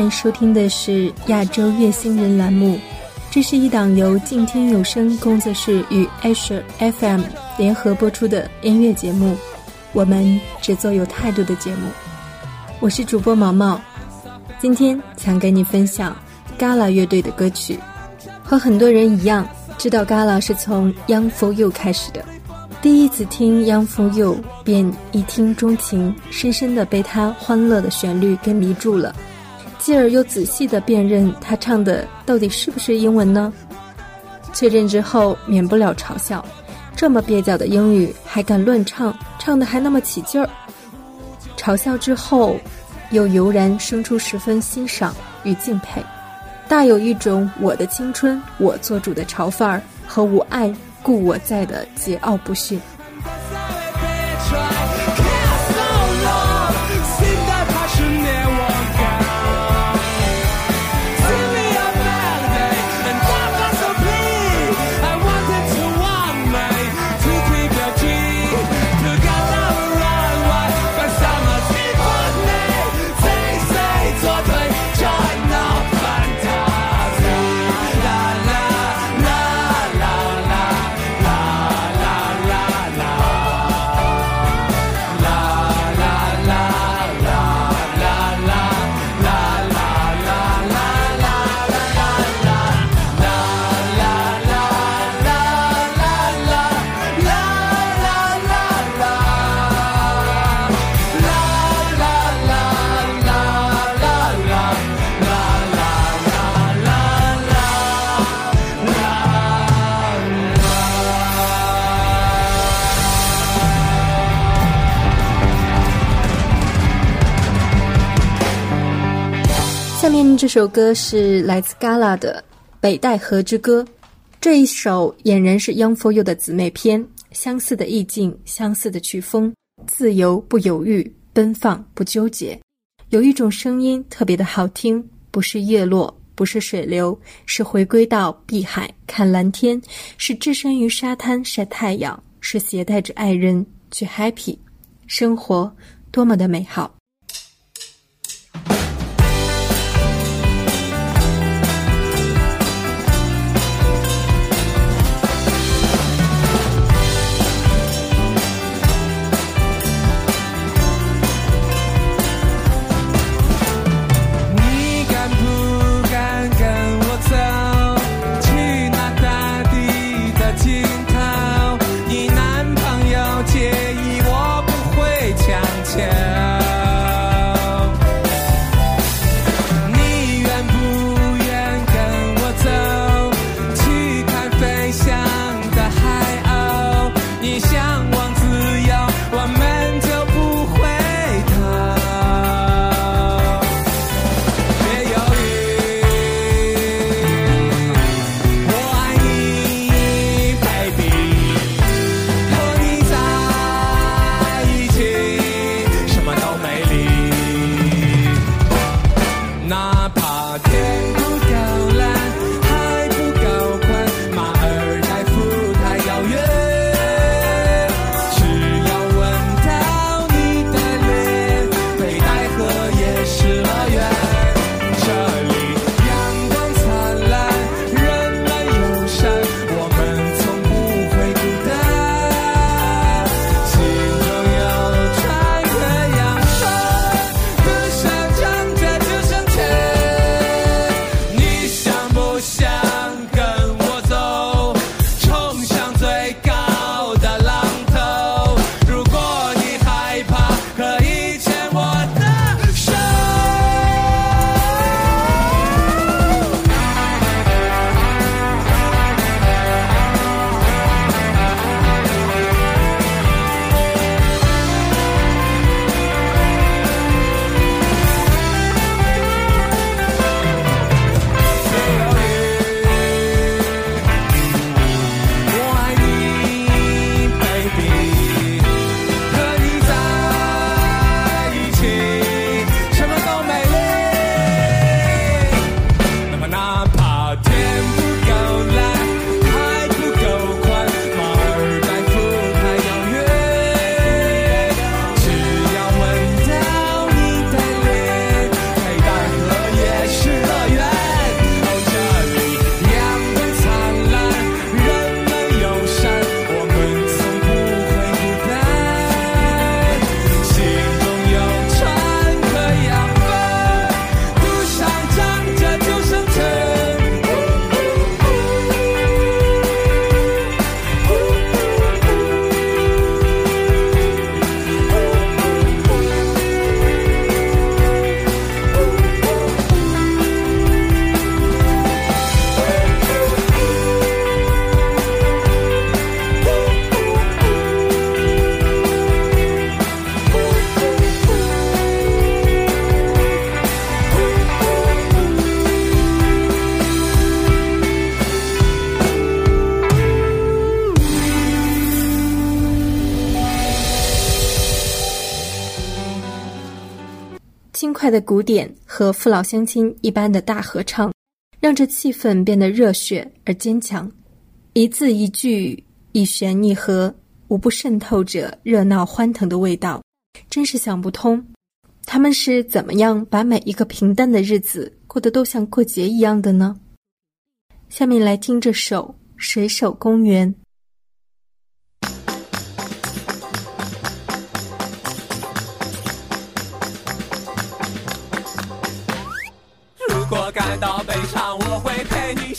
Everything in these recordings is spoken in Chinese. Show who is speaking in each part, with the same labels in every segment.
Speaker 1: 现在收听的是亚洲月星人栏目，这是一档由静听有声工作室与 Asher FM 联合播出的音乐节目。我们只做有态度的节目。我是主播毛毛，今天想跟你分享 Gala 乐队的歌曲。和很多人一样，知道 Gala 是从 Young for You 开始的。第一次听 Young for You，便一听钟情，深深的被他欢乐的旋律给迷住了。继而又仔细的辨认他唱的到底是不是英文呢？确认之后，免不了嘲笑：这么蹩脚的英语还敢乱唱，唱的还那么起劲儿。嘲笑之后，又油然生出十分欣赏与敬佩，大有一种我的青春我做主的潮范儿和我爱。故我在的桀骜不驯。这首歌是来自 Gala 的《北戴河之歌》，这一首俨然是 Young for You 的姊妹篇，相似的意境，相似的曲风，自由不犹豫，奔放不纠结。有一种声音特别的好听，不是叶落，不是水流，是回归到碧海看蓝天，是置身于沙滩晒太阳，是携带着爱人去 happy，生活多么的美好。快的鼓点和父老乡亲一般的大合唱，让这气氛变得热血而坚强。一字一句，一弦一和，无不渗透着热闹欢腾的味道。真是想不通，他们是怎么样把每一个平淡的日子过得都像过节一样的呢？下面来听这首《水手公园》。
Speaker 2: 感到悲伤，我会陪你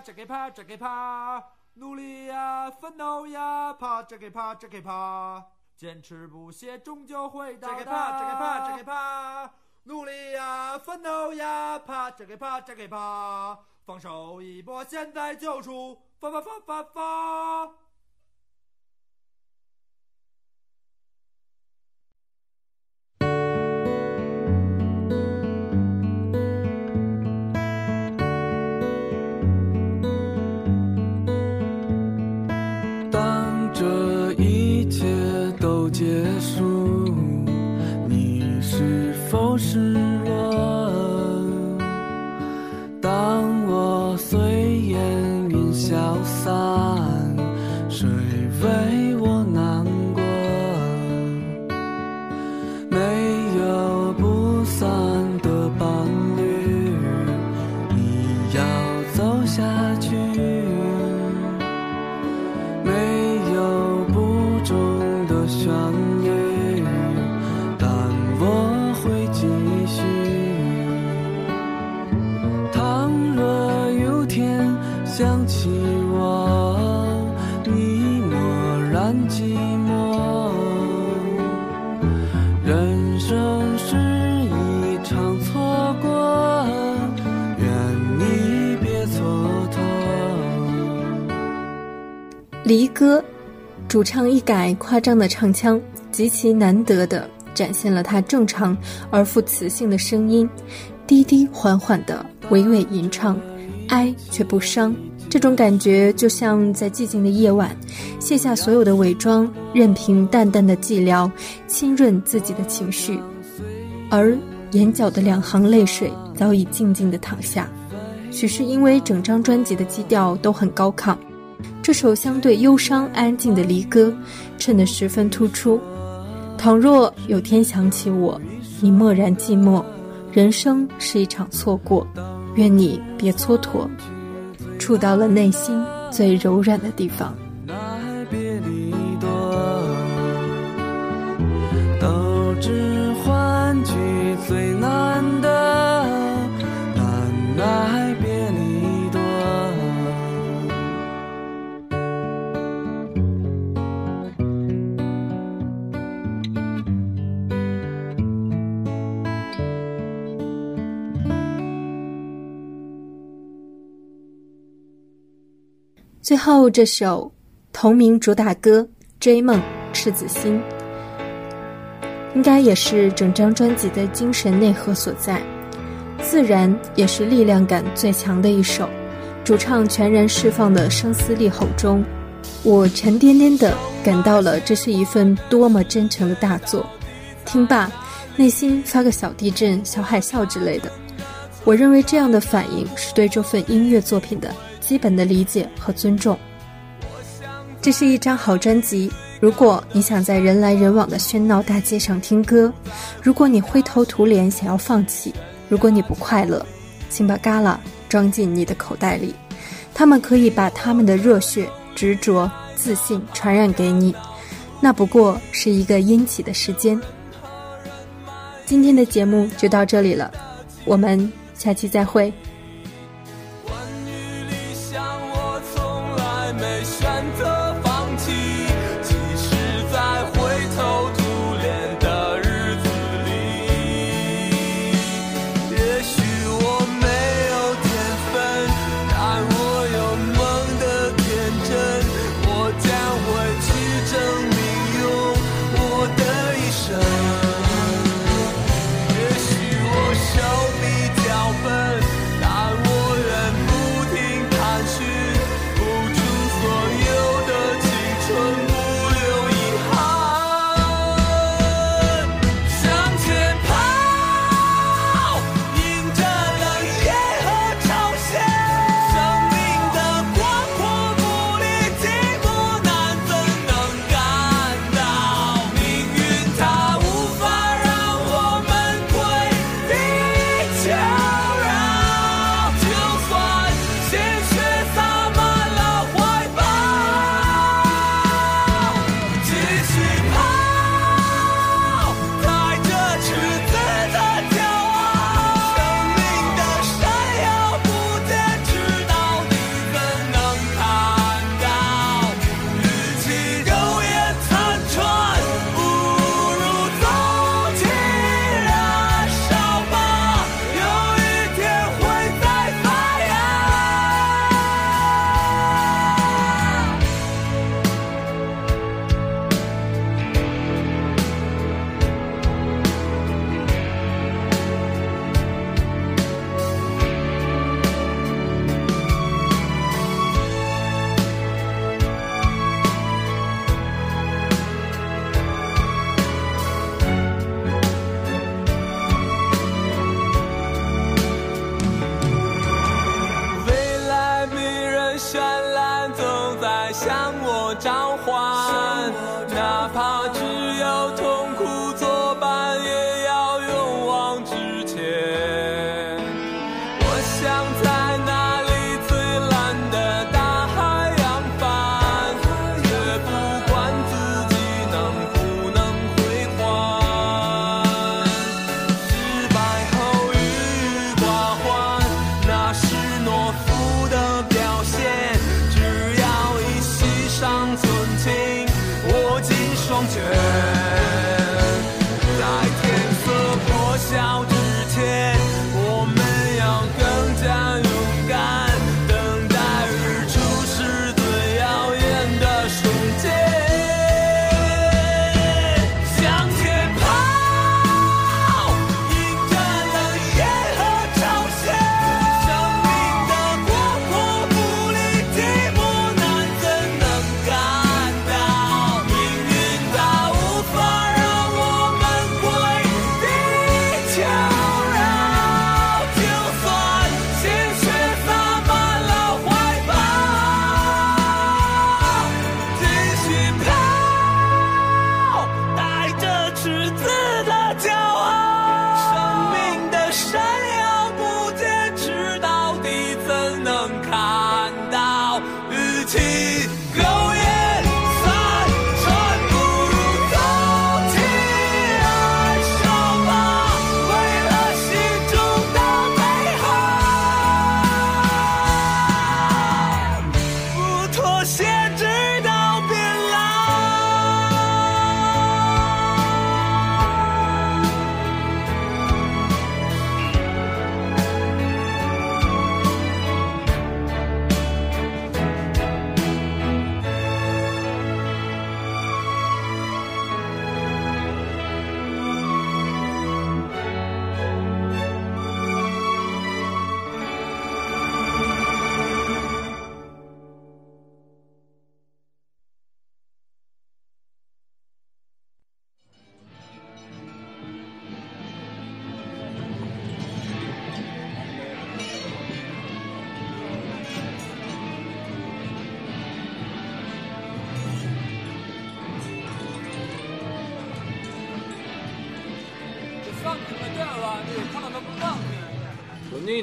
Speaker 2: 这个爬，这个爬，这个爬，努力呀，奋斗呀，爬这个爬，这个爬，坚持不懈，终究会到达。这个爬，这个爬，这个爬，努力呀，奋斗呀，爬这个爬，这个爬，放手一搏，现在就出发发发发发。
Speaker 3: 结束，你是否是想起我，你默然寂寞。人生是一场错过，愿你别蹉跎。
Speaker 1: 离歌，主唱一改夸张的唱腔，极其难得的展现了他正常而富磁性的声音，低低缓缓的娓娓吟唱，哀却不伤。这种感觉就像在寂静的夜晚，卸下所有的伪装，任凭淡淡的寂寥浸润自己的情绪，而眼角的两行泪水早已静静的淌下。许是因为整张专辑的基调都很高亢。这首相对忧伤安静的离歌，衬得十分突出。倘若有天想起我，你默然寂寞，人生是一场错过，愿你别蹉跎，触到了内心最柔软的地方。
Speaker 3: 最
Speaker 2: 后这首同名主打歌《追梦赤子心》，应该也是整张专辑的精神内核所在，自然也是力量感最强的一首。主唱全然释放的声嘶力吼中，我沉甸甸的感到了这是一份多么真诚的大作。听罢，内心发个小地震、小海啸之类的。我认为这样的反应是对这份音乐作品的基本的理解和尊重。这是一张好专辑。如果你想在人来人往的喧闹大街上听歌，如果你灰头土脸想要放弃，如果你不快乐，请把旮旯。装进你的口袋里，他们可以把他们的热血、执着、自信传染给你。那不过是一个阴起的时间。今天的节目就到这里了，我们下期再会。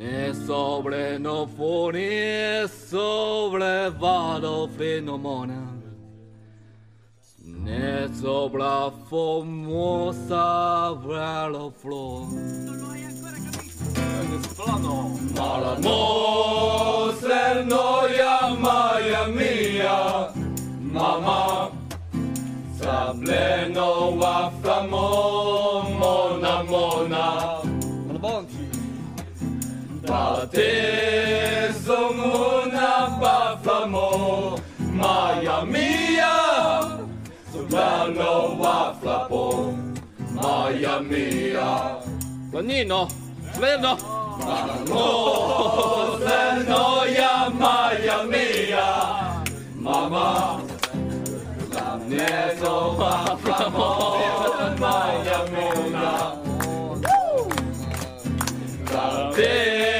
Speaker 4: Ne sobre no fone sobre vado fenomona. Ne sopra formosa velo flor. Malamo se noia maia mia, mamma. Sa pleno wa flamo mona mona. Partezomu na baflamo, Maya mia, Solano waflapo, Maya mia. Lanino, Leno. Mamo, mia, Mama. Nezo waflamo, Maya mia. Partezomu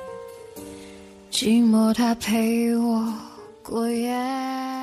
Speaker 5: 寂寞它陪我过夜。